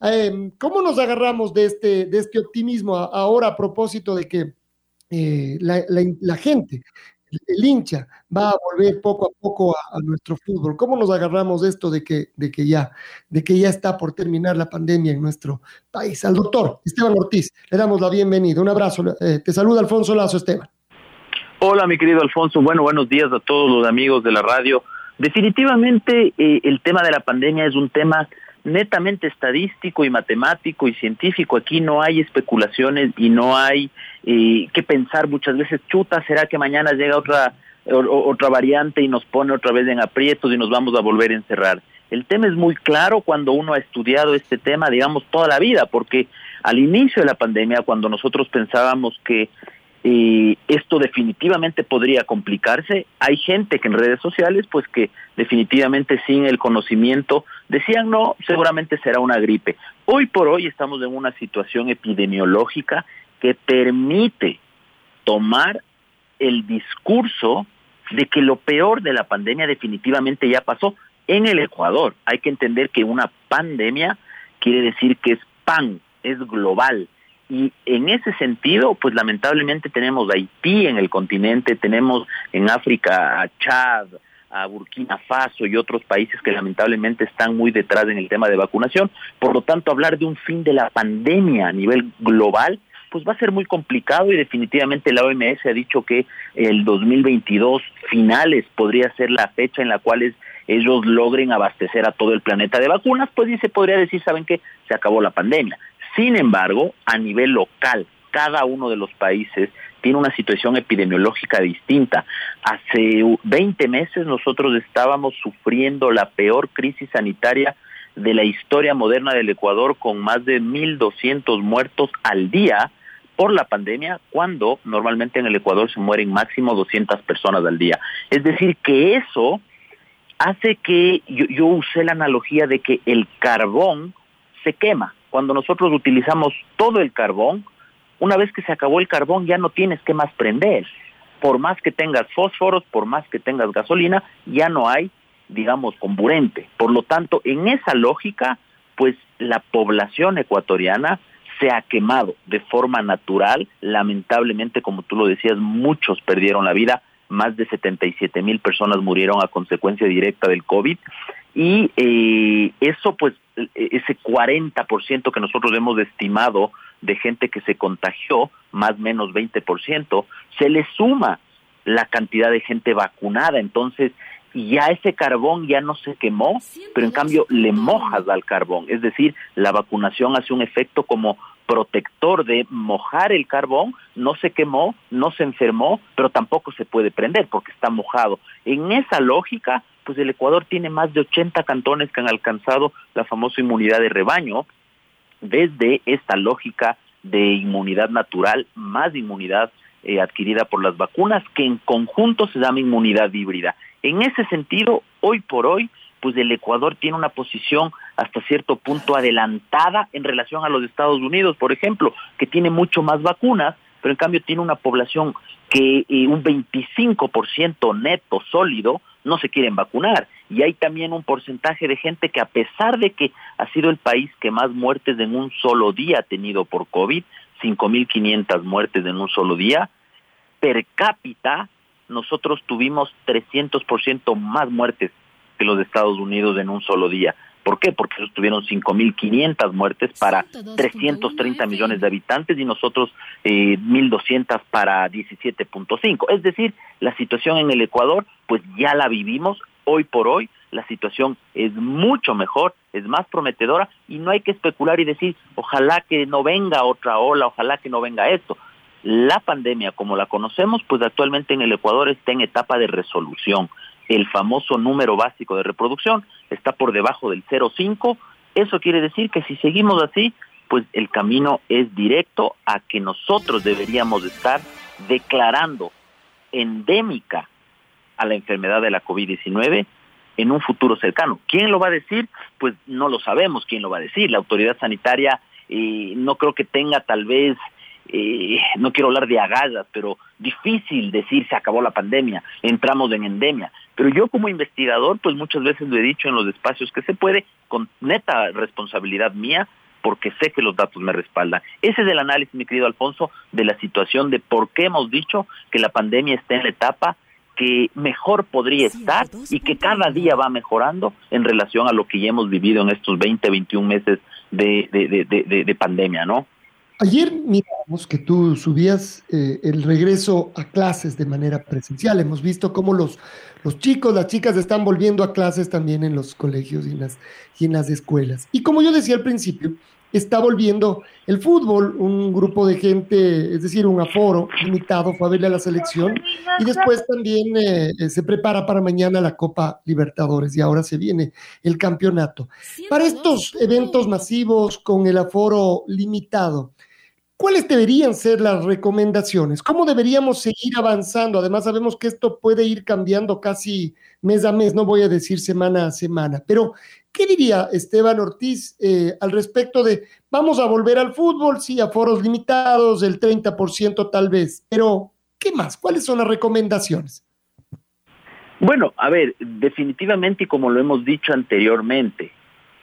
Em, ¿Cómo nos agarramos de este, de este optimismo ahora a propósito de que eh, la, gente, el hincha, va a volver poco a poco a, nuestro fútbol? ¿Cómo nos agarramos de esto de que, de, que ya, de que ya está por terminar la pandemia en nuestro país? Al doctor Esteban Ortiz, le damos la bienvenida. Un abrazo. Eh, te saluda Alfonso Lazo, Esteban. Hola, mi querido Alfonso. Bueno, buenos días a todos los amigos de la radio. Definitivamente eh, el tema de la pandemia es un tema netamente estadístico y matemático y científico. Aquí no hay especulaciones y no hay eh, que pensar muchas veces, chuta, ¿será que mañana llega otra, otra variante y nos pone otra vez en aprietos y nos vamos a volver a encerrar? El tema es muy claro cuando uno ha estudiado este tema, digamos, toda la vida, porque al inicio de la pandemia, cuando nosotros pensábamos que y esto definitivamente podría complicarse. Hay gente que en redes sociales, pues que definitivamente sin el conocimiento decían no, seguramente será una gripe. Hoy por hoy estamos en una situación epidemiológica que permite tomar el discurso de que lo peor de la pandemia definitivamente ya pasó en el Ecuador. Hay que entender que una pandemia quiere decir que es pan, es global y en ese sentido, pues lamentablemente tenemos Haití en el continente, tenemos en África a Chad, a Burkina Faso y otros países que lamentablemente están muy detrás en el tema de vacunación. Por lo tanto, hablar de un fin de la pandemia a nivel global, pues va a ser muy complicado y definitivamente la OMS ha dicho que el 2022 finales podría ser la fecha en la cual ellos logren abastecer a todo el planeta de vacunas, pues sí se podría decir, ¿saben qué? Se acabó la pandemia. Sin embargo, a nivel local, cada uno de los países tiene una situación epidemiológica distinta. Hace 20 meses nosotros estábamos sufriendo la peor crisis sanitaria de la historia moderna del Ecuador con más de 1.200 muertos al día por la pandemia, cuando normalmente en el Ecuador se mueren máximo 200 personas al día. Es decir, que eso hace que yo, yo usé la analogía de que el carbón se quema cuando nosotros utilizamos todo el carbón, una vez que se acabó el carbón ya no tienes que más prender. Por más que tengas fósforos, por más que tengas gasolina, ya no hay, digamos, comburente. Por lo tanto, en esa lógica, pues la población ecuatoriana se ha quemado de forma natural. Lamentablemente, como tú lo decías, muchos perdieron la vida, más de 77 mil personas murieron a consecuencia directa del COVID y eh, eso pues e, ese 40% que nosotros hemos estimado de gente que se contagió, más o menos 20%, se le suma la cantidad de gente vacunada, entonces ya ese carbón ya no se quemó, pero en cambio le mojas al carbón, es decir, la vacunación hace un efecto como protector de mojar el carbón, no se quemó, no se enfermó, pero tampoco se puede prender porque está mojado. En esa lógica, pues el Ecuador tiene más de 80 cantones que han alcanzado la famosa inmunidad de rebaño desde esta lógica de inmunidad natural más inmunidad eh, adquirida por las vacunas que en conjunto se llama inmunidad híbrida. En ese sentido, hoy por hoy, pues el Ecuador tiene una posición hasta cierto punto adelantada en relación a los Estados Unidos, por ejemplo, que tiene mucho más vacunas, pero en cambio tiene una población que eh, un 25% neto sólido no se quieren vacunar. Y hay también un porcentaje de gente que a pesar de que ha sido el país que más muertes en un solo día ha tenido por COVID, 5.500 muertes en un solo día, per cápita nosotros tuvimos 300% más muertes que los Estados Unidos en un solo día. ¿Por qué? Porque ellos tuvieron 5.500 muertes para 330 millones de habitantes y nosotros eh, 1.200 para 17.5. Es decir, la situación en el Ecuador, pues ya la vivimos hoy por hoy. La situación es mucho mejor, es más prometedora y no hay que especular y decir, ojalá que no venga otra ola, ojalá que no venga esto. La pandemia, como la conocemos, pues actualmente en el Ecuador está en etapa de resolución el famoso número básico de reproducción está por debajo del 0,5. Eso quiere decir que si seguimos así, pues el camino es directo a que nosotros deberíamos estar declarando endémica a la enfermedad de la COVID-19 en un futuro cercano. ¿Quién lo va a decir? Pues no lo sabemos quién lo va a decir. La autoridad sanitaria eh, no creo que tenga tal vez eh, no quiero hablar de agallas, pero difícil decir se acabó la pandemia, entramos en endemia. Pero yo como investigador, pues muchas veces lo he dicho en los espacios que se puede, con neta responsabilidad mía, porque sé que los datos me respaldan. Ese es el análisis, mi querido Alfonso, de la situación de por qué hemos dicho que la pandemia está en la etapa que mejor podría estar y que cada día va mejorando en relación a lo que ya hemos vivido en estos 20, 21 meses de, de, de pandemia, ¿no? Ayer miramos que tú subías eh, el regreso a clases de manera presencial. Hemos visto cómo los, los chicos, las chicas están volviendo a clases también en los colegios y en, las, y en las escuelas. Y como yo decía al principio, está volviendo el fútbol, un grupo de gente, es decir, un aforo limitado fue a verle a la selección y después también eh, se prepara para mañana la Copa Libertadores y ahora se viene el campeonato. Para estos eventos masivos con el aforo limitado, ¿Cuáles deberían ser las recomendaciones? ¿Cómo deberíamos seguir avanzando? Además, sabemos que esto puede ir cambiando casi mes a mes, no voy a decir semana a semana, pero ¿qué diría Esteban Ortiz eh, al respecto de vamos a volver al fútbol? Sí, a foros limitados, el 30% tal vez, pero ¿qué más? ¿Cuáles son las recomendaciones? Bueno, a ver, definitivamente y como lo hemos dicho anteriormente,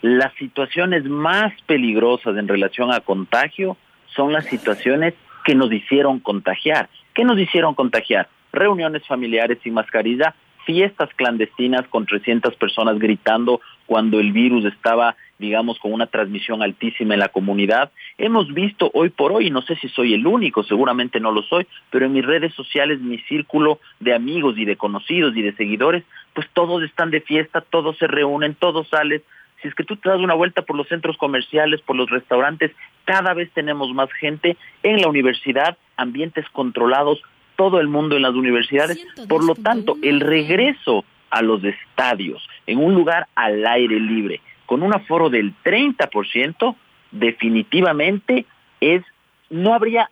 las situaciones más peligrosas en relación a contagio son las situaciones que nos hicieron contagiar. ¿Qué nos hicieron contagiar? Reuniones familiares sin mascarilla, fiestas clandestinas con 300 personas gritando cuando el virus estaba, digamos, con una transmisión altísima en la comunidad. Hemos visto hoy por hoy, no sé si soy el único, seguramente no lo soy, pero en mis redes sociales, mi círculo de amigos y de conocidos y de seguidores, pues todos están de fiesta, todos se reúnen, todos salen, si es que tú te das una vuelta por los centros comerciales, por los restaurantes, cada vez tenemos más gente en la universidad, ambientes controlados, todo el mundo en las universidades. Por lo tanto, el regreso a los estadios en un lugar al aire libre con un aforo del 30%, definitivamente es no habría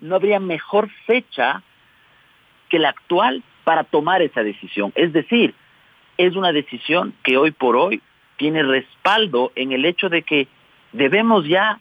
no habría mejor fecha que la actual para tomar esa decisión. Es decir, es una decisión que hoy por hoy tiene respaldo en el hecho de que debemos ya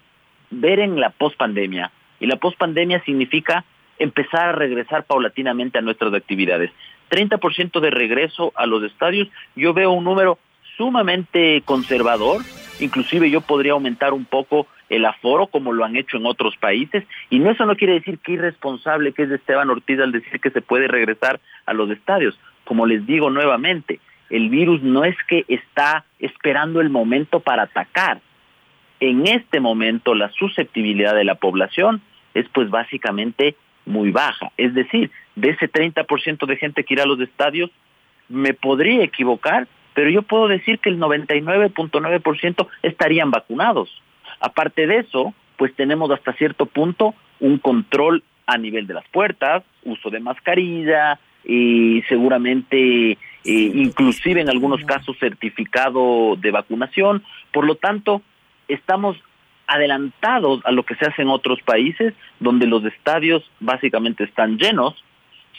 ver en la pospandemia. Y la pospandemia significa empezar a regresar paulatinamente a nuestras actividades. 30% de regreso a los estadios, yo veo un número sumamente conservador, inclusive yo podría aumentar un poco el aforo como lo han hecho en otros países y no eso no quiere decir que irresponsable que es Esteban Ortiz al decir que se puede regresar a los estadios. Como les digo nuevamente, el virus no es que está esperando el momento para atacar. En este momento la susceptibilidad de la población es pues básicamente muy baja. Es decir, de ese 30% de gente que irá a los estadios, me podría equivocar, pero yo puedo decir que el 99.9% estarían vacunados. Aparte de eso, pues tenemos hasta cierto punto un control a nivel de las puertas, uso de mascarilla, y seguramente eh, inclusive en algunos casos certificado de vacunación. Por lo tanto, estamos adelantados a lo que se hace en otros países, donde los estadios básicamente están llenos,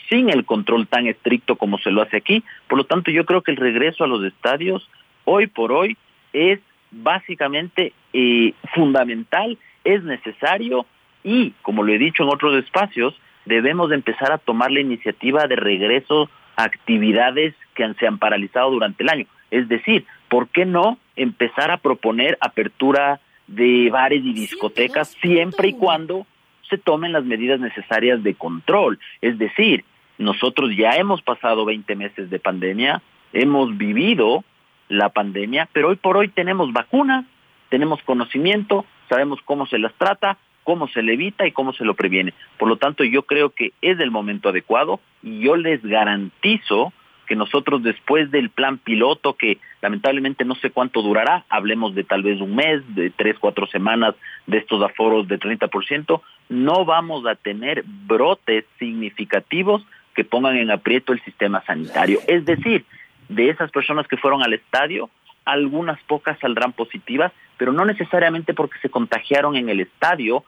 sin el control tan estricto como se lo hace aquí. Por lo tanto, yo creo que el regreso a los estadios, hoy por hoy, es básicamente eh, fundamental, es necesario y, como lo he dicho en otros espacios, debemos de empezar a tomar la iniciativa de regreso a actividades que se han paralizado durante el año. Es decir, ¿por qué no empezar a proponer apertura de bares y discotecas siempre y cuando se tomen las medidas necesarias de control? Es decir, nosotros ya hemos pasado 20 meses de pandemia, hemos vivido la pandemia, pero hoy por hoy tenemos vacunas, tenemos conocimiento, sabemos cómo se las trata, cómo se le evita y cómo se lo previene. Por lo tanto, yo creo que es el momento adecuado y yo les garantizo que nosotros después del plan piloto, que lamentablemente no sé cuánto durará, hablemos de tal vez un mes, de tres, cuatro semanas de estos aforos de 30%, no vamos a tener brotes significativos que pongan en aprieto el sistema sanitario. Es decir, de esas personas que fueron al estadio, algunas pocas saldrán positivas, pero no necesariamente porque se contagiaron en el estadio,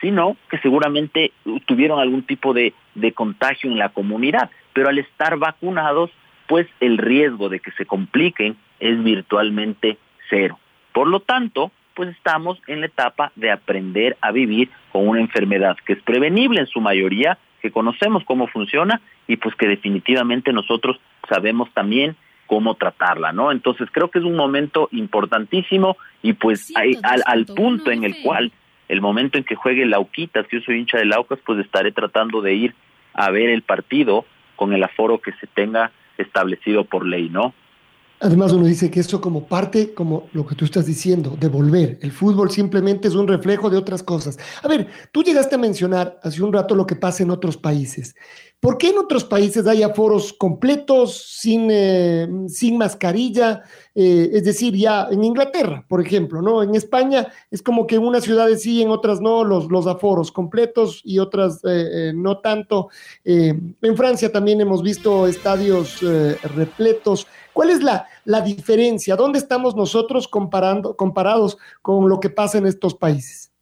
sino que seguramente tuvieron algún tipo de, de contagio en la comunidad. Pero al estar vacunados, pues el riesgo de que se compliquen es virtualmente cero. Por lo tanto, pues estamos en la etapa de aprender a vivir con una enfermedad que es prevenible en su mayoría, que conocemos cómo funciona y pues que definitivamente nosotros sabemos también cómo tratarla, ¿no? Entonces creo que es un momento importantísimo y pues al, al, punto en el cual el momento en que juegue Lauquitas, que yo soy hincha de Laucas, pues estaré tratando de ir a ver el partido con el aforo que se tenga establecido por ley, ¿no? Además, uno dice que eso como parte, como lo que tú estás diciendo, de volver. El fútbol simplemente es un reflejo de otras cosas. A ver, tú llegaste a mencionar hace un rato lo que pasa en otros países. ¿Por qué en otros países hay aforos completos, sin, eh, sin mascarilla? Eh, es decir, ya en Inglaterra, por ejemplo, ¿no? En España es como que en unas ciudades sí, en otras no, los, los aforos completos y otras eh, no tanto. en Francia también hemos visto estadios repletos. ¿Cuál es la, la diferencia? ¿Dónde estamos nosotros comparando, comparados con lo que pasa en estos países?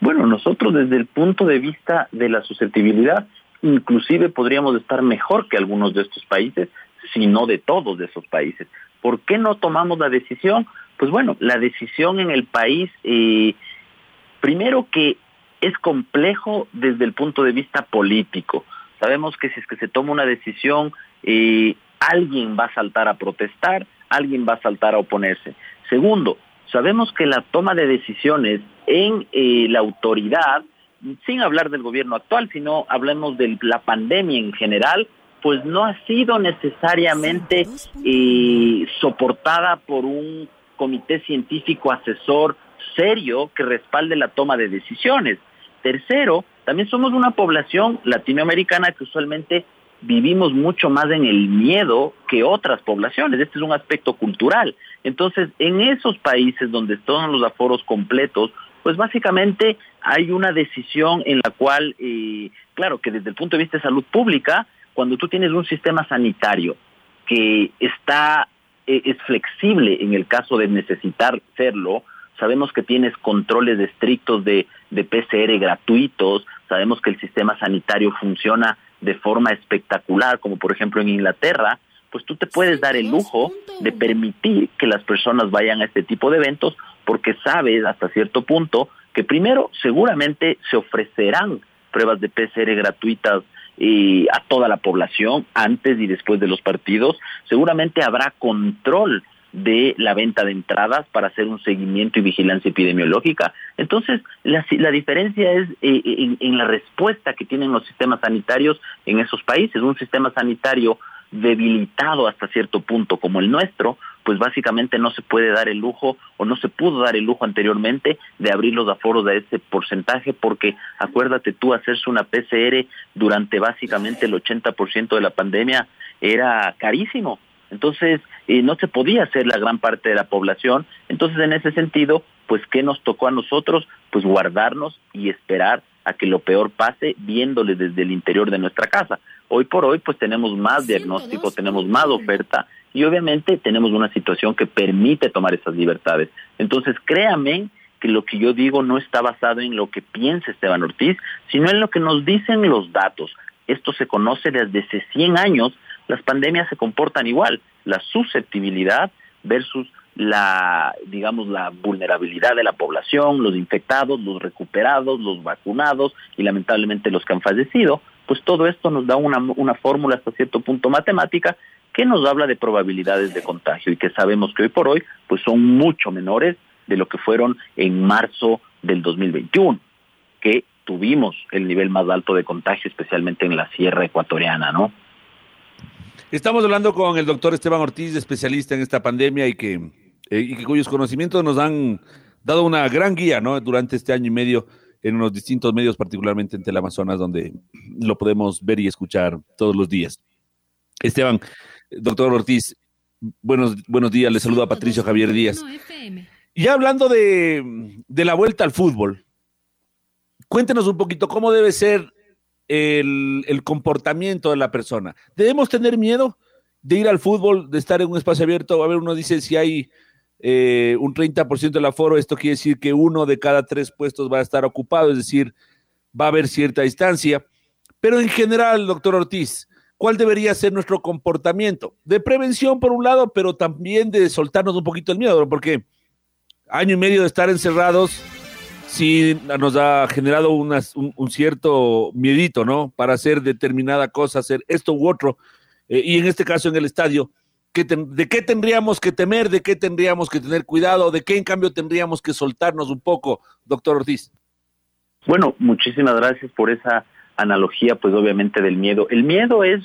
Bueno, nosotros desde el punto de vista de la susceptibilidad, inclusive podríamos estar mejor que algunos de estos países, si no de todos esos países. ¿Por qué no tomamos la decisión? Pues bueno, la decisión en el país, eh, primero que es complejo desde el punto de vista político. Sabemos que si es que se toma una decisión, eh, alguien va a saltar a protestar, alguien va a saltar a oponerse. Segundo, sabemos que la toma de decisiones en eh, la autoridad sin hablar del gobierno actual, sino hablemos de la pandemia en general, pues no ha sido necesariamente eh, soportada por un comité científico asesor serio que respalde la toma de decisiones. Tercero, también somos una población latinoamericana que usualmente vivimos mucho más en el miedo que otras poblaciones. Este es un aspecto cultural. Entonces, en esos países donde están los aforos completos, pues básicamente hay una decisión en la cual, eh, claro, que desde el punto de vista de salud pública, cuando tú tienes un sistema sanitario que está eh, es flexible en el caso de necesitar serlo, sabemos que tienes controles estrictos de, de PCR gratuitos, sabemos que el sistema sanitario funciona de forma espectacular, como por ejemplo en Inglaterra, pues tú te puedes dar el lujo de permitir que las personas vayan a este tipo de eventos porque sabes hasta cierto punto que primero seguramente se ofrecerán pruebas de PCR gratuitas eh, a toda la población antes y después de los partidos. Seguramente habrá control de la venta de entradas para hacer un seguimiento y vigilancia epidemiológica. Entonces, la, diferencia es eh, en, la respuesta que tienen los sistemas sanitarios en esos países. Un sistema sanitario debilitado hasta cierto punto como el nuestro, pues básicamente no se puede dar el lujo o no se pudo dar el lujo anteriormente de abrir los aforos de ese porcentaje porque acuérdate tú hacerse una PCR durante básicamente el 80% de la pandemia era carísimo. Entonces, eh, no se podía hacer la gran parte de la población. Entonces, en ese sentido, pues, ¿qué nos tocó a nosotros? Pues guardarnos y esperar a que lo peor pase viéndole desde el interior de nuestra casa. Hoy por hoy, pues tenemos más diagnóstico, tenemos más oferta y obviamente tenemos una situación que permite tomar esas libertades. Entonces, créame que lo que yo digo no está basado en lo que piensa Esteban Ortiz, sino en lo que nos dicen los datos. Esto se conoce desde hace 100 años, las pandemias se comportan igual, la susceptibilidad versus la, digamos, la vulnerabilidad de la población, los infectados, los recuperados, los vacunados y lamentablemente los que han fallecido, pues todo esto nos da una, una fórmula hasta cierto punto matemática que nos habla de probabilidades de contagio y que sabemos que hoy por hoy pues son mucho menores de lo que fueron en marzo del 2021, que tuvimos el nivel más alto de contagio, especialmente en la sierra ecuatoriana, ¿no? Estamos hablando con el doctor Esteban Ortiz, especialista en esta pandemia y que, eh, y cuyos conocimientos nos han dado una gran guía ¿no? durante este año y medio en los distintos medios, particularmente en Teleamazonas, donde lo podemos ver y escuchar todos los días. Esteban, doctor Ortiz, buenos, buenos días, le saludo a Patricio Javier Díaz. Ya hablando de, de la vuelta al fútbol, cuéntenos un poquito cómo debe ser el, el, comportamiento de la persona. ¿Debemos tener miedo de ir al fútbol, de estar en un espacio abierto? A ver, uno dice si hay eh, un 30% del aforo, esto quiere decir que uno de cada tres puestos va a estar ocupado, es decir, va a haber cierta distancia. Pero en general, doctor Ortiz, ¿cuál debería ser nuestro comportamiento? De prevención por un lado, pero también de soltarnos un poquito el miedo, porque año y medio de estar encerrados sí nos ha generado un, cierto miedito, ¿no? Para hacer determinada cosa, hacer esto u otro. Eh, y en este caso en el estadio, ¿de qué tendríamos que temer? ¿De qué tendríamos que tener cuidado? ¿De qué en cambio tendríamos que soltarnos un poco, doctor Ortiz? Bueno, muchísimas gracias por esa analogía, pues obviamente del miedo. El miedo es,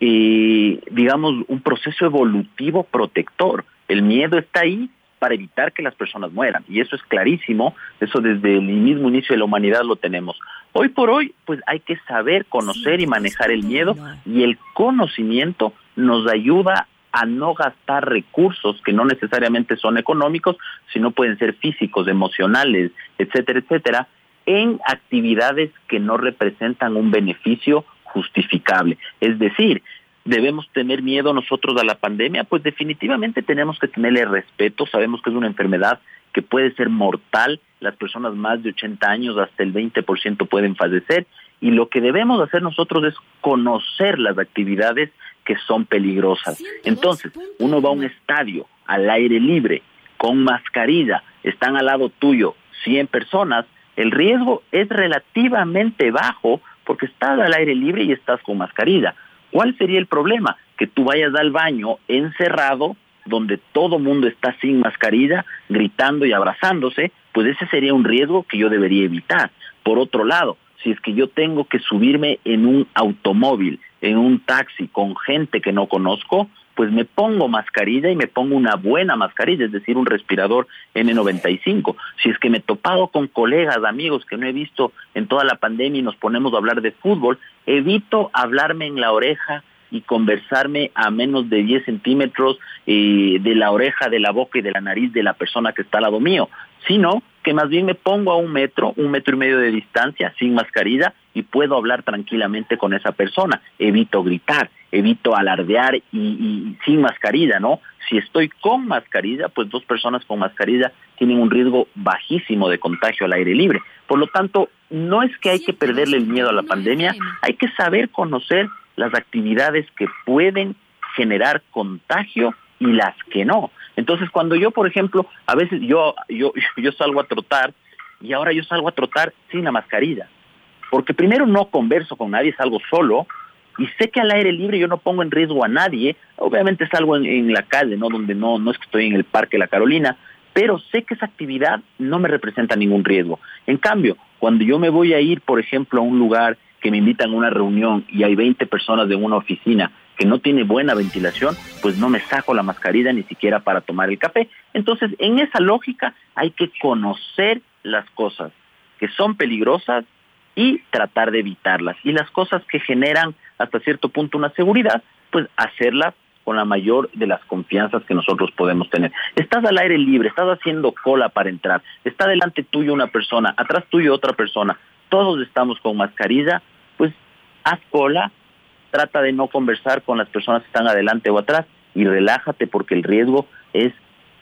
eh, digamos, un proceso evolutivo protector. El miedo está ahí para evitar que las personas mueran. Y eso es clarísimo, eso desde el mismo inicio de la humanidad lo tenemos. Hoy por hoy, pues hay que saber, conocer y manejar el miedo y el conocimiento nos ayuda a no gastar recursos que no necesariamente son económicos, sino pueden ser físicos, emocionales, etcétera, etcétera, en actividades que no representan un beneficio justificable. Es decir, ¿Debemos tener miedo nosotros a la pandemia? Pues definitivamente tenemos que tenerle respeto. Sabemos que es una enfermedad que puede ser mortal. Las personas más de 80 años, hasta el 20% pueden fallecer. Y lo que debemos hacer nosotros es conocer las actividades que son peligrosas. Entonces, uno va a un estadio al aire libre, con mascarilla, están al lado tuyo 100 personas, el riesgo es relativamente bajo porque estás al aire libre y estás con mascarilla. ¿Cuál sería el problema? Que tú vayas al baño encerrado, donde todo mundo está sin mascarilla, gritando y abrazándose, pues ese sería un riesgo que yo debería evitar. Por otro lado, si es que yo tengo que subirme en un automóvil, en un taxi con gente que no conozco, pues me pongo mascarilla y me pongo una buena mascarilla, es decir, un respirador N95. Si es que me he topado con colegas, amigos que no he visto en toda la pandemia y nos ponemos a hablar de fútbol, evito hablarme en la oreja y conversarme a menos de 10 centímetros eh, de la oreja, de la boca y de la nariz de la persona que está al lado mío, sino que más bien me pongo a un metro, un metro y medio de distancia, sin mascarilla, y puedo hablar tranquilamente con esa persona. Evito gritar, evito alardear y, y, sin mascarilla, ¿no? Si estoy con mascarilla, pues dos personas con mascarilla tienen un riesgo bajísimo de contagio al aire libre. Por lo tanto, no es que hay que perderle el miedo a la pandemia, hay que saber conocer las actividades que pueden generar contagio y las que no. Entonces, cuando yo, por ejemplo, a veces yo, yo, yo salgo a trotar y ahora yo salgo a trotar sin la mascarilla, porque primero no converso con nadie, salgo solo y sé que al aire libre yo no pongo en riesgo a nadie, obviamente salgo en, en la calle, no donde no, no es que estoy en el Parque La Carolina, pero sé que esa actividad no me representa ningún riesgo. En cambio, cuando yo me voy a ir, por ejemplo, a un lugar que me invitan a una reunión y hay 20 personas de una oficina que no tiene buena ventilación, pues no me saco la mascarilla ni siquiera para tomar el café. Entonces, en esa lógica hay que conocer las cosas que son peligrosas y tratar de evitarlas. Y las cosas que generan hasta cierto punto una seguridad, pues hacerlas con la mayor de las confianzas que nosotros podemos tener. Estás al aire libre, estás haciendo cola para entrar, está delante tuyo una persona, atrás tuyo otra persona, todos estamos con mascarilla, pues haz cola, trata de no conversar con las personas que están adelante o atrás y relájate porque el riesgo es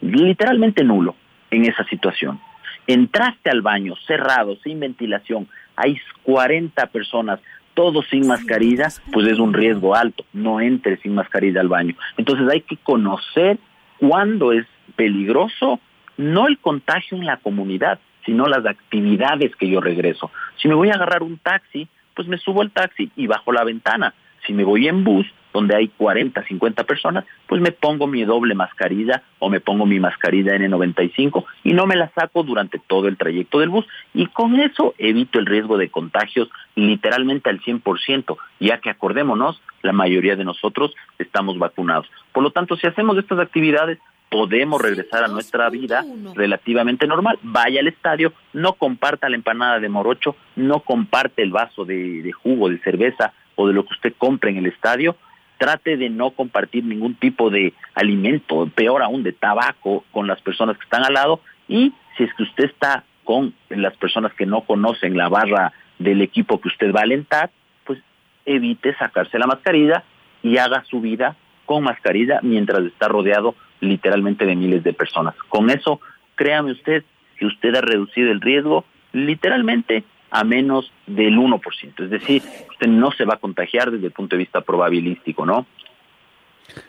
literalmente nulo en esa situación. Entraste al baño cerrado, sin ventilación, hay 40 personas, todos sin mascarilla, pues es un riesgo alto. No entres sin mascarilla al baño. Entonces hay que conocer cuándo es peligroso, no el contagio en la comunidad, sino las actividades que yo regreso. Si me voy a agarrar un taxi, pues me subo al taxi y bajo la ventana. Si me voy en bus, donde hay 40, 50 personas, pues me pongo mi doble mascarilla o me pongo mi mascarilla N95 y no me la saco durante todo el trayecto del bus. Y con eso evito el riesgo de contagios literalmente al 100%, ya que acordémonos, la mayoría de nosotros estamos vacunados. Por lo tanto, si hacemos estas actividades, podemos regresar a nuestra vida relativamente normal. Vaya al estadio, no comparta la empanada de morocho, no comparte el vaso de, de jugo, de cerveza o de lo que usted compre en el estadio, trate de no compartir ningún tipo de alimento, peor aún de tabaco con las personas que están al lado y si es que usted está con las personas que no conocen la barra del equipo que usted va a alentar, pues evite sacarse la mascarilla y haga su vida con mascarilla mientras está rodeado literalmente de miles de personas. Con eso, créame usted que usted ha reducido el riesgo literalmente a menos del 1%. Es decir, usted no se va a contagiar desde el punto de vista probabilístico, ¿no?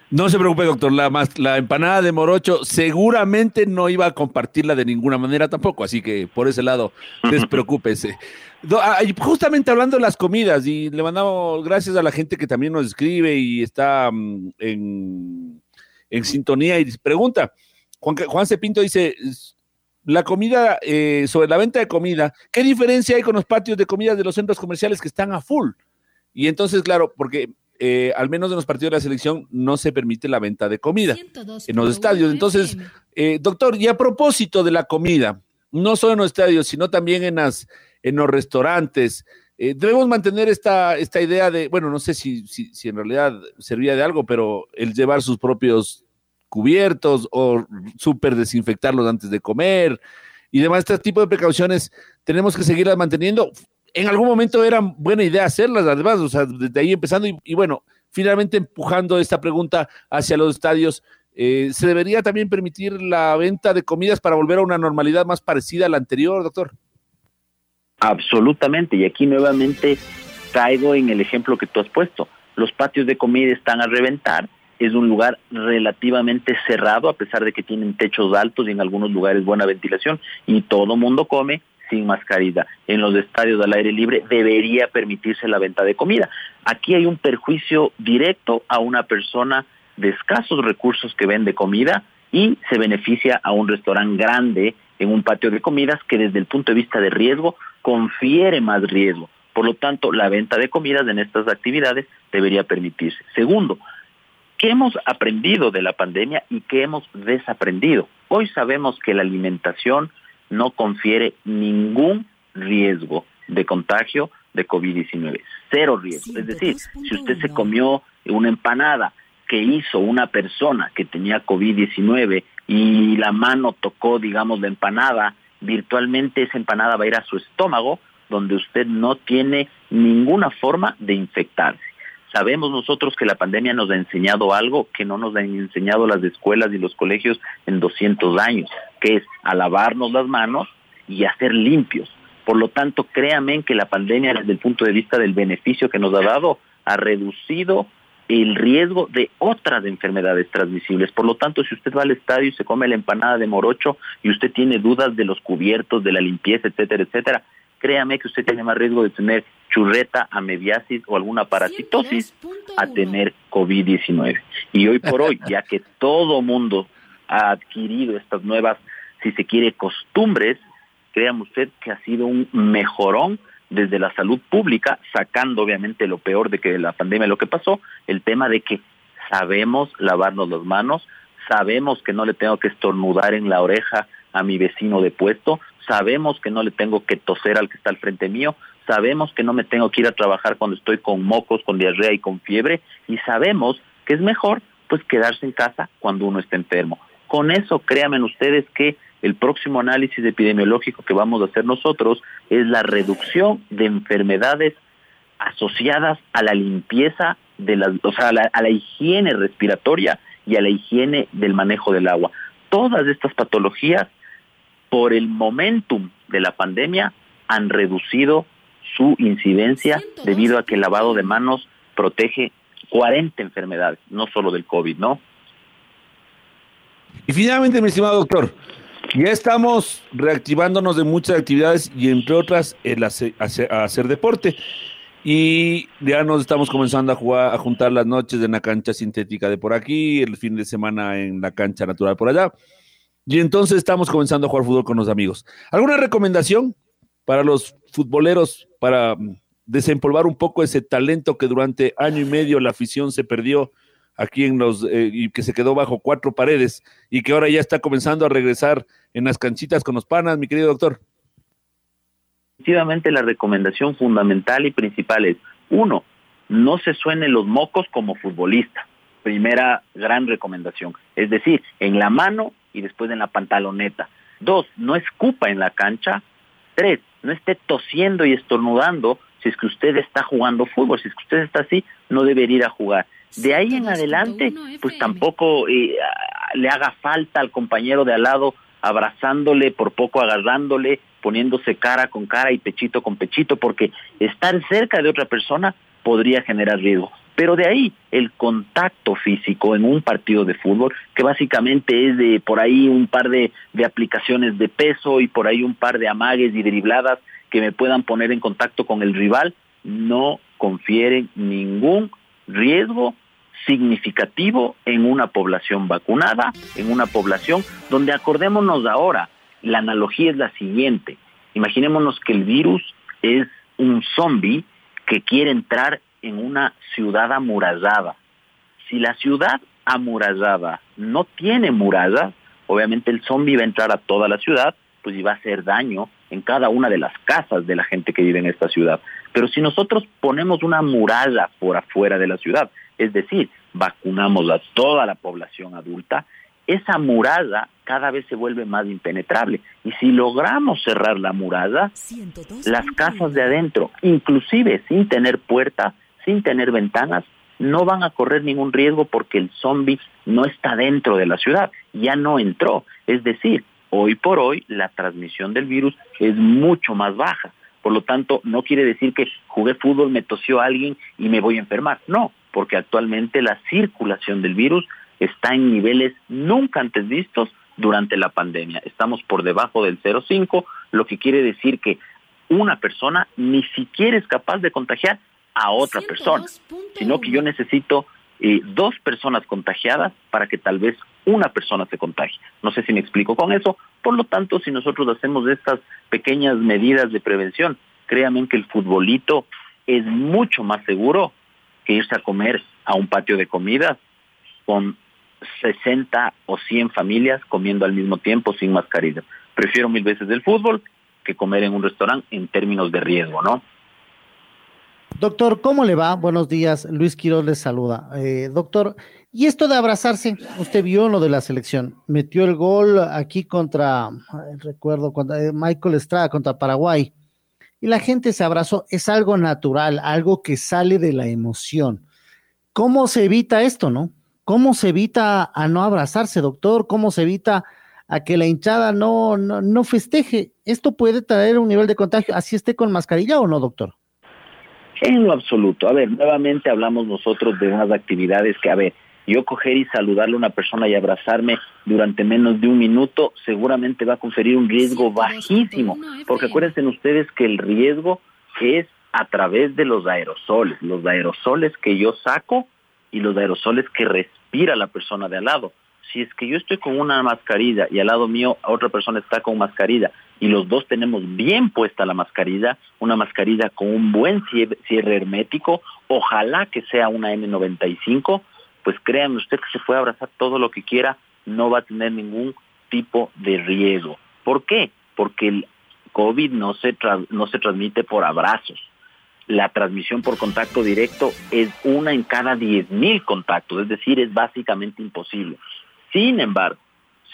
No se preocupe, doctor. La, la empanada de morocho seguramente no iba a compartirla de ninguna manera tampoco, así que por ese lado, despreocúpese. Justamente hablando de las comidas, y le mandamos gracias a la gente que también nos escribe y está mm, en, en, sintonía y pregunta. Juan, Juan Cepinto dice, la comida, eh, sobre la venta de comida, ¿qué diferencia hay con los patios de comida de los centros comerciales que están a full? Y entonces, claro, porque eh, al menos en los partidos de la selección no se permite la venta de comida en los estadios. Entonces, eh, doctor, y a propósito de la comida, no solo en los estadios, sino también en, las, en los restaurantes, debemos mantener esta, esta idea de, bueno, no sé si, si, si en realidad servía de algo, pero el llevar sus propios cubiertos o súper desinfectarlos antes de comer y demás, este tipo de precauciones tenemos que seguirlas manteniendo. En algún momento era buena idea hacerlas, además, o sea, desde ahí empezando y, bueno, finalmente empujando esta pregunta hacia los estadios. Eh, ¿Se debería también permitir la venta de comidas para volver a una normalidad más parecida a la anterior, doctor? Absolutamente, y aquí nuevamente caigo en el ejemplo que tú has puesto. Los patios de comida están a reventar es un lugar relativamente cerrado, a pesar de que tienen techos altos y en algunos lugares buena ventilación, y todo mundo come sin mascarilla. En los estadios al aire libre debería permitirse la venta de comida. Aquí hay un perjuicio directo a una persona de escasos recursos que vende comida y se beneficia a un restaurante grande en un patio de comidas que desde el punto de vista de riesgo confiere más riesgo. Por lo tanto, la venta de comidas en estas actividades debería permitirse. Segundo, ¿Qué hemos aprendido de la pandemia y qué hemos desaprendido? Hoy sabemos que la alimentación no confiere ningún riesgo de contagio de COVID-19, cero riesgo. Es decir, si usted se comió una empanada que hizo una persona que tenía COVID-19 y la mano tocó, digamos, la empanada, virtualmente esa empanada va a ir a su estómago, donde usted no tiene ninguna forma de infectarse. Sabemos nosotros que la pandemia nos ha enseñado algo que no nos han enseñado las escuelas y los colegios en 200 años, que es a lavarnos las manos y a ser limpios. Por lo tanto, créanme que la pandemia, desde el punto de vista del beneficio que nos ha dado, ha reducido el riesgo de otras enfermedades transmisibles. Por lo tanto, si usted va al estadio y se come la empanada de morocho y usted tiene dudas de los cubiertos, de la limpieza, etcétera, etcétera, créame que usted tiene más riesgo de tener churreta, amebiasis o alguna parasitosis a tener COVID-19. Y hoy por hoy, ya que todo mundo ha adquirido estas nuevas, si se quiere, costumbres, créame usted que ha sido un mejorón desde la salud pública, sacando obviamente lo peor de que la pandemia lo que pasó, el tema de que sabemos lavarnos las manos, sabemos que no le tengo que estornudar en la oreja a mi vecino de puesto, sabemos que no le tengo que toser al que está al frente mío, sabemos que no me tengo que ir a trabajar cuando estoy con mocos, con diarrea y con fiebre, y sabemos que es mejor pues quedarse en casa cuando uno está enfermo. Con eso, créanme ustedes que el próximo análisis epidemiológico que vamos a hacer nosotros es la reducción de enfermedades asociadas a la limpieza de las, o sea, la, a la higiene respiratoria y a la higiene del manejo del agua. Todas estas patologías, por el momentum de la pandemia, han reducido su incidencia debido a que el lavado de manos protege 40 enfermedades, no solo del COVID, ¿no? Y finalmente, mi estimado doctor, ya estamos reactivándonos de muchas actividades y entre otras el hacer, hacer, deporte. Y ya nos estamos comenzando a jugar, a juntar las noches en la cancha sintética de por aquí, el fin de semana en la cancha natural por allá. Y entonces estamos comenzando a jugar fútbol con los amigos. ¿Alguna recomendación para los futboleros para desempolvar un poco ese talento que durante año y medio la afición se perdió aquí en los eh, y que se quedó bajo cuatro paredes y que ahora ya está comenzando a regresar en las canchitas con los panas, mi querido doctor? Efectivamente, la recomendación fundamental y principal es, uno, no se suenen los mocos como futbolista. Primera gran recomendación. Es decir, en la mano y después en la pantaloneta. Dos, no escupa en la cancha. Tres, no esté tosiendo y estornudando si es que usted está jugando fútbol. Si es que usted está así, no debería ir a jugar. De ahí en adelante, pues tampoco eh, le haga falta al compañero de al lado abrazándole, por poco agarrándole, poniéndose cara con cara y pechito con pechito, porque estar cerca de otra persona podría generar riesgo. Pero de ahí el contacto físico en un partido de fútbol, que básicamente es de por ahí un par de, aplicaciones de peso y por ahí un par de amagues y dribladas que me puedan poner en contacto con el rival, no confieren ningún riesgo significativo en una población vacunada, en una población donde acordémonos ahora, la analogía es la siguiente. Imaginémonos que el virus es un zombie que quiere entrar en una ciudad amurallada. Si la ciudad amurallada no tiene murallas, obviamente el zombie va a entrar a toda la ciudad, pues y va a hacer daño en cada una de las casas de la gente que vive en esta ciudad. Pero si nosotros ponemos una muralla por afuera de la ciudad, es decir, vacunamos a toda la población adulta, esa muralla cada vez se vuelve más impenetrable. Y si logramos cerrar la muralla, las casas de adentro, inclusive sin tener puerta, sin tener ventanas, no van a correr ningún riesgo porque el zombie no está dentro de la ciudad, ya no entró. Es decir, hoy por hoy la transmisión del virus es mucho más baja. Por lo tanto, no quiere decir que jugué fútbol, me tosió alguien y me voy a enfermar. No, porque actualmente la circulación del virus está en niveles nunca antes vistos durante la pandemia. Estamos por debajo del 0,5, lo que quiere decir que una persona ni siquiera es capaz de contagiar a otra persona, sino que yo necesito eh, dos personas contagiadas para que tal vez una persona se contagie. No sé si me explico con eso. Por lo tanto, si nosotros hacemos estas pequeñas medidas de prevención, créanme que el futbolito es mucho más seguro que irse a comer a un patio de comidas con 60 o 100 familias comiendo al mismo tiempo sin mascarilla. Prefiero mil veces el fútbol que comer en un restaurante en términos de riesgo, ¿no? Doctor, ¿cómo le va? Buenos días. Luis Quiroz les saluda. Eh, doctor, y esto de abrazarse, usted vio lo de la selección, metió el gol aquí contra, recuerdo, contra eh, Michael Estrada, contra Paraguay, y la gente se abrazó. Es algo natural, algo que sale de la emoción. ¿Cómo se evita esto, no? ¿Cómo se evita a no abrazarse, doctor? ¿Cómo se evita a que la hinchada no, no, no festeje? ¿Esto puede traer un nivel de contagio, así esté con mascarilla o no, doctor? En lo absoluto. A ver, nuevamente hablamos nosotros de unas actividades que, a ver, yo coger y saludarle a una persona y abrazarme durante menos de un minuto seguramente va a conferir un riesgo bajísimo, porque acuérdense ustedes que el riesgo es a través de los aerosoles, los aerosoles que yo saco y los aerosoles que respira la persona de al lado. Si es que yo estoy con una mascarilla y al lado mío otra persona está con mascarilla y los dos tenemos bien puesta la mascarilla, una mascarilla con un buen cierre hermético, ojalá que sea una N95, pues créanme usted que se puede abrazar todo lo que quiera, no va a tener ningún tipo de riesgo. ¿Por qué? Porque el COVID no se, no se transmite por abrazos la transmisión por contacto directo es una en cada 10.000 contactos, es decir, es básicamente imposible. Sin embargo,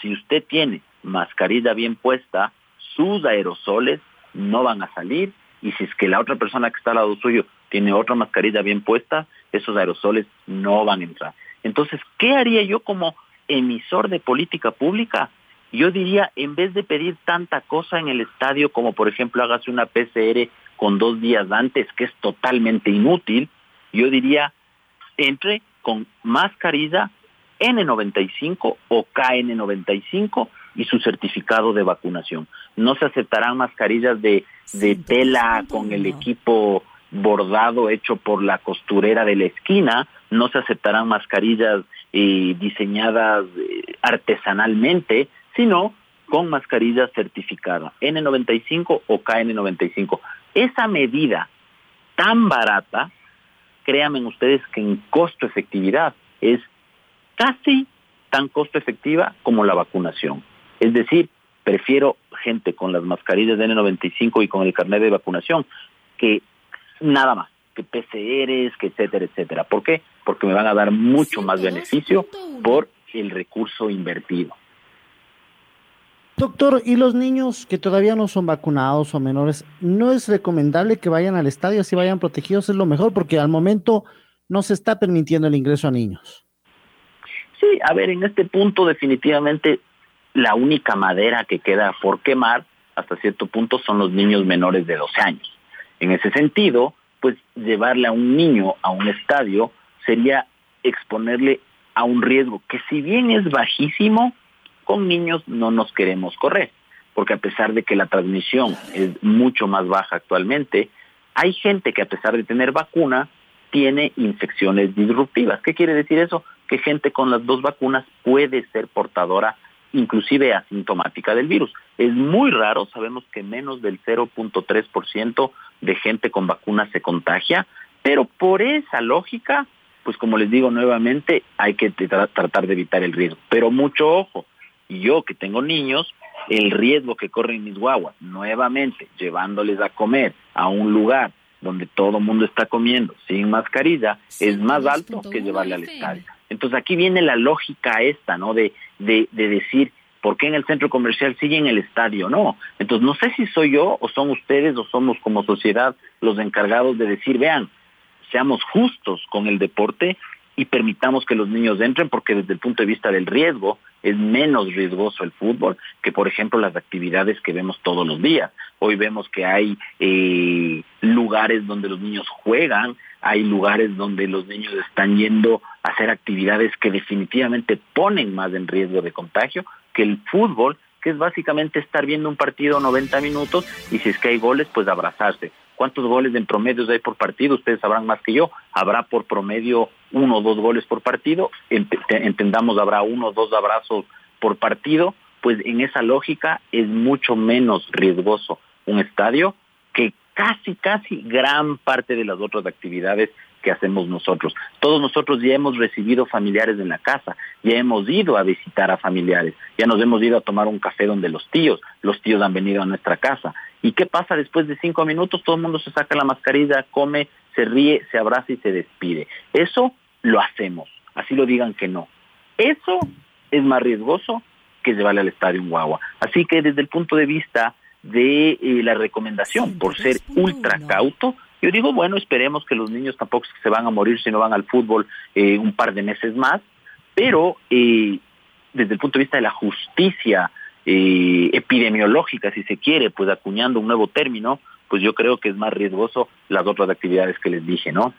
si usted tiene mascarilla bien puesta, sus aerosoles no van a salir y si es que la otra persona que está al lado suyo tiene otra mascarilla bien puesta, esos aerosoles no van a entrar. Entonces, ¿qué haría yo como emisor de política pública? Yo diría, en vez de pedir tanta cosa en el estadio como por ejemplo hágase una PCR con dos días antes, que es totalmente inútil, yo diría, entre con mascarilla N95 o KN95 y su certificado de vacunación. No se aceptarán mascarillas de, de tela con el equipo bordado hecho por la costurera de la esquina, no se aceptarán mascarillas eh, diseñadas eh, artesanalmente, sino con mascarillas certificadas, N95 o KN95. Esa medida tan barata, créanme ustedes que en costo efectividad es casi tan costo efectiva como la vacunación. Es decir, prefiero gente con las mascarillas de N95 y con el carnet de vacunación que nada más, que PCRs, que etcétera, etcétera. ¿Por qué? Porque me van a dar mucho más beneficio por el recurso invertido. Doctor, ¿y los niños que todavía no son vacunados o menores, no es recomendable que vayan al estadio, si vayan protegidos? Es lo mejor, porque al momento no se está permitiendo el ingreso a niños. Sí, a ver, en este punto definitivamente la única madera que queda por quemar hasta cierto punto son los niños menores de 12 años. En ese sentido, pues llevarle a un niño a un estadio sería exponerle a un riesgo que si bien es bajísimo, con niños no nos queremos correr, porque a pesar de que la transmisión es mucho más baja actualmente, hay gente que a pesar de tener vacuna tiene infecciones disruptivas. ¿Qué quiere decir eso? Que gente con las dos vacunas puede ser portadora inclusive asintomática del virus. Es muy raro, sabemos que menos del 0.3% de gente con vacunas se contagia, pero por esa lógica, pues como les digo nuevamente, hay que tratar de evitar el riesgo. Pero mucho ojo, yo que tengo niños, el riesgo que corren mis guaguas, nuevamente llevándoles a comer a un lugar donde todo el mundo está comiendo sin mascarilla, es más alto que llevarle al estadio. Entonces aquí viene la lógica esta, ¿no? De, de, de decir, ¿por qué en el centro comercial sigue en el estadio? No. Entonces no sé si soy yo o son ustedes o somos como sociedad los encargados de decir, vean, seamos justos con el deporte y permitamos que los niños entren porque desde el punto de vista del riesgo es menos riesgoso el fútbol que por ejemplo las actividades que vemos todos los días. Hoy vemos que hay eh, lugares donde los niños juegan, hay lugares donde los niños están yendo a hacer actividades que definitivamente ponen más en riesgo de contagio que el fútbol, que es básicamente estar viendo un partido 90 minutos y si es que hay goles, pues abrazarse. ¿Cuántos goles en promedio hay por partido? Ustedes sabrán más que yo. Habrá por promedio uno o dos goles por partido. Entendamos, habrá uno o dos abrazos por partido. Pues en esa lógica es mucho menos riesgoso un estadio que casi, casi gran parte de las otras actividades que hacemos nosotros. Todos nosotros ya hemos recibido familiares en la casa, ya hemos ido a visitar a familiares, ya nos hemos ido a tomar un café donde los tíos, los tíos han venido a nuestra casa. ¿Y qué pasa después de cinco minutos? Todo el mundo se saca la mascarilla, come, se ríe, se abraza y se despide. Eso lo hacemos, así lo digan que no. Eso es más riesgoso que llevarle al estadio un guagua. Así que desde el punto de vista de eh, la recomendación, por ser ultra cauto, yo digo, bueno, esperemos que los niños tampoco se van a morir si no van al fútbol eh, un par de meses más, pero eh, desde el punto de vista de la justicia eh, epidemiológica, si se quiere, pues acuñando un nuevo término, pues yo creo que es más riesgoso las otras actividades que les dije, ¿no?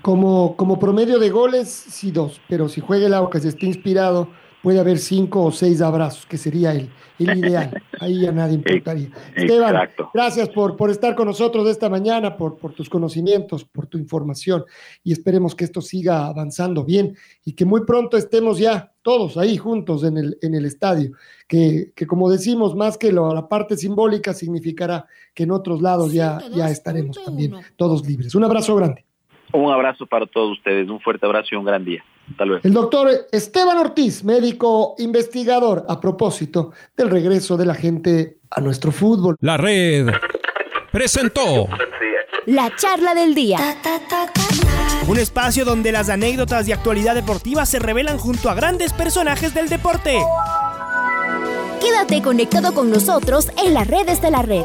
Como, como promedio de goles, sí dos, pero si juega el que se esté inspirado puede haber cinco o seis abrazos, que sería el, el ideal. Ahí ya nadie importaría. Esteban, gracias por, por estar con nosotros esta mañana, por, por tus conocimientos, por tu información y esperemos que esto siga avanzando bien y que muy pronto estemos ya todos ahí juntos en el, en el estadio, que, que como decimos, más que lo, la parte simbólica significará que en otros lados ya, ya estaremos también todos libres. Un abrazo grande. Un abrazo para todos ustedes, un fuerte abrazo y un gran día. Hasta luego. El doctor Esteban Ortiz, médico investigador, a propósito del regreso de la gente a nuestro fútbol. La red presentó la charla del día. Un espacio donde las anécdotas de actualidad deportiva se revelan junto a grandes personajes del deporte. Quédate conectado con nosotros en las redes de la red.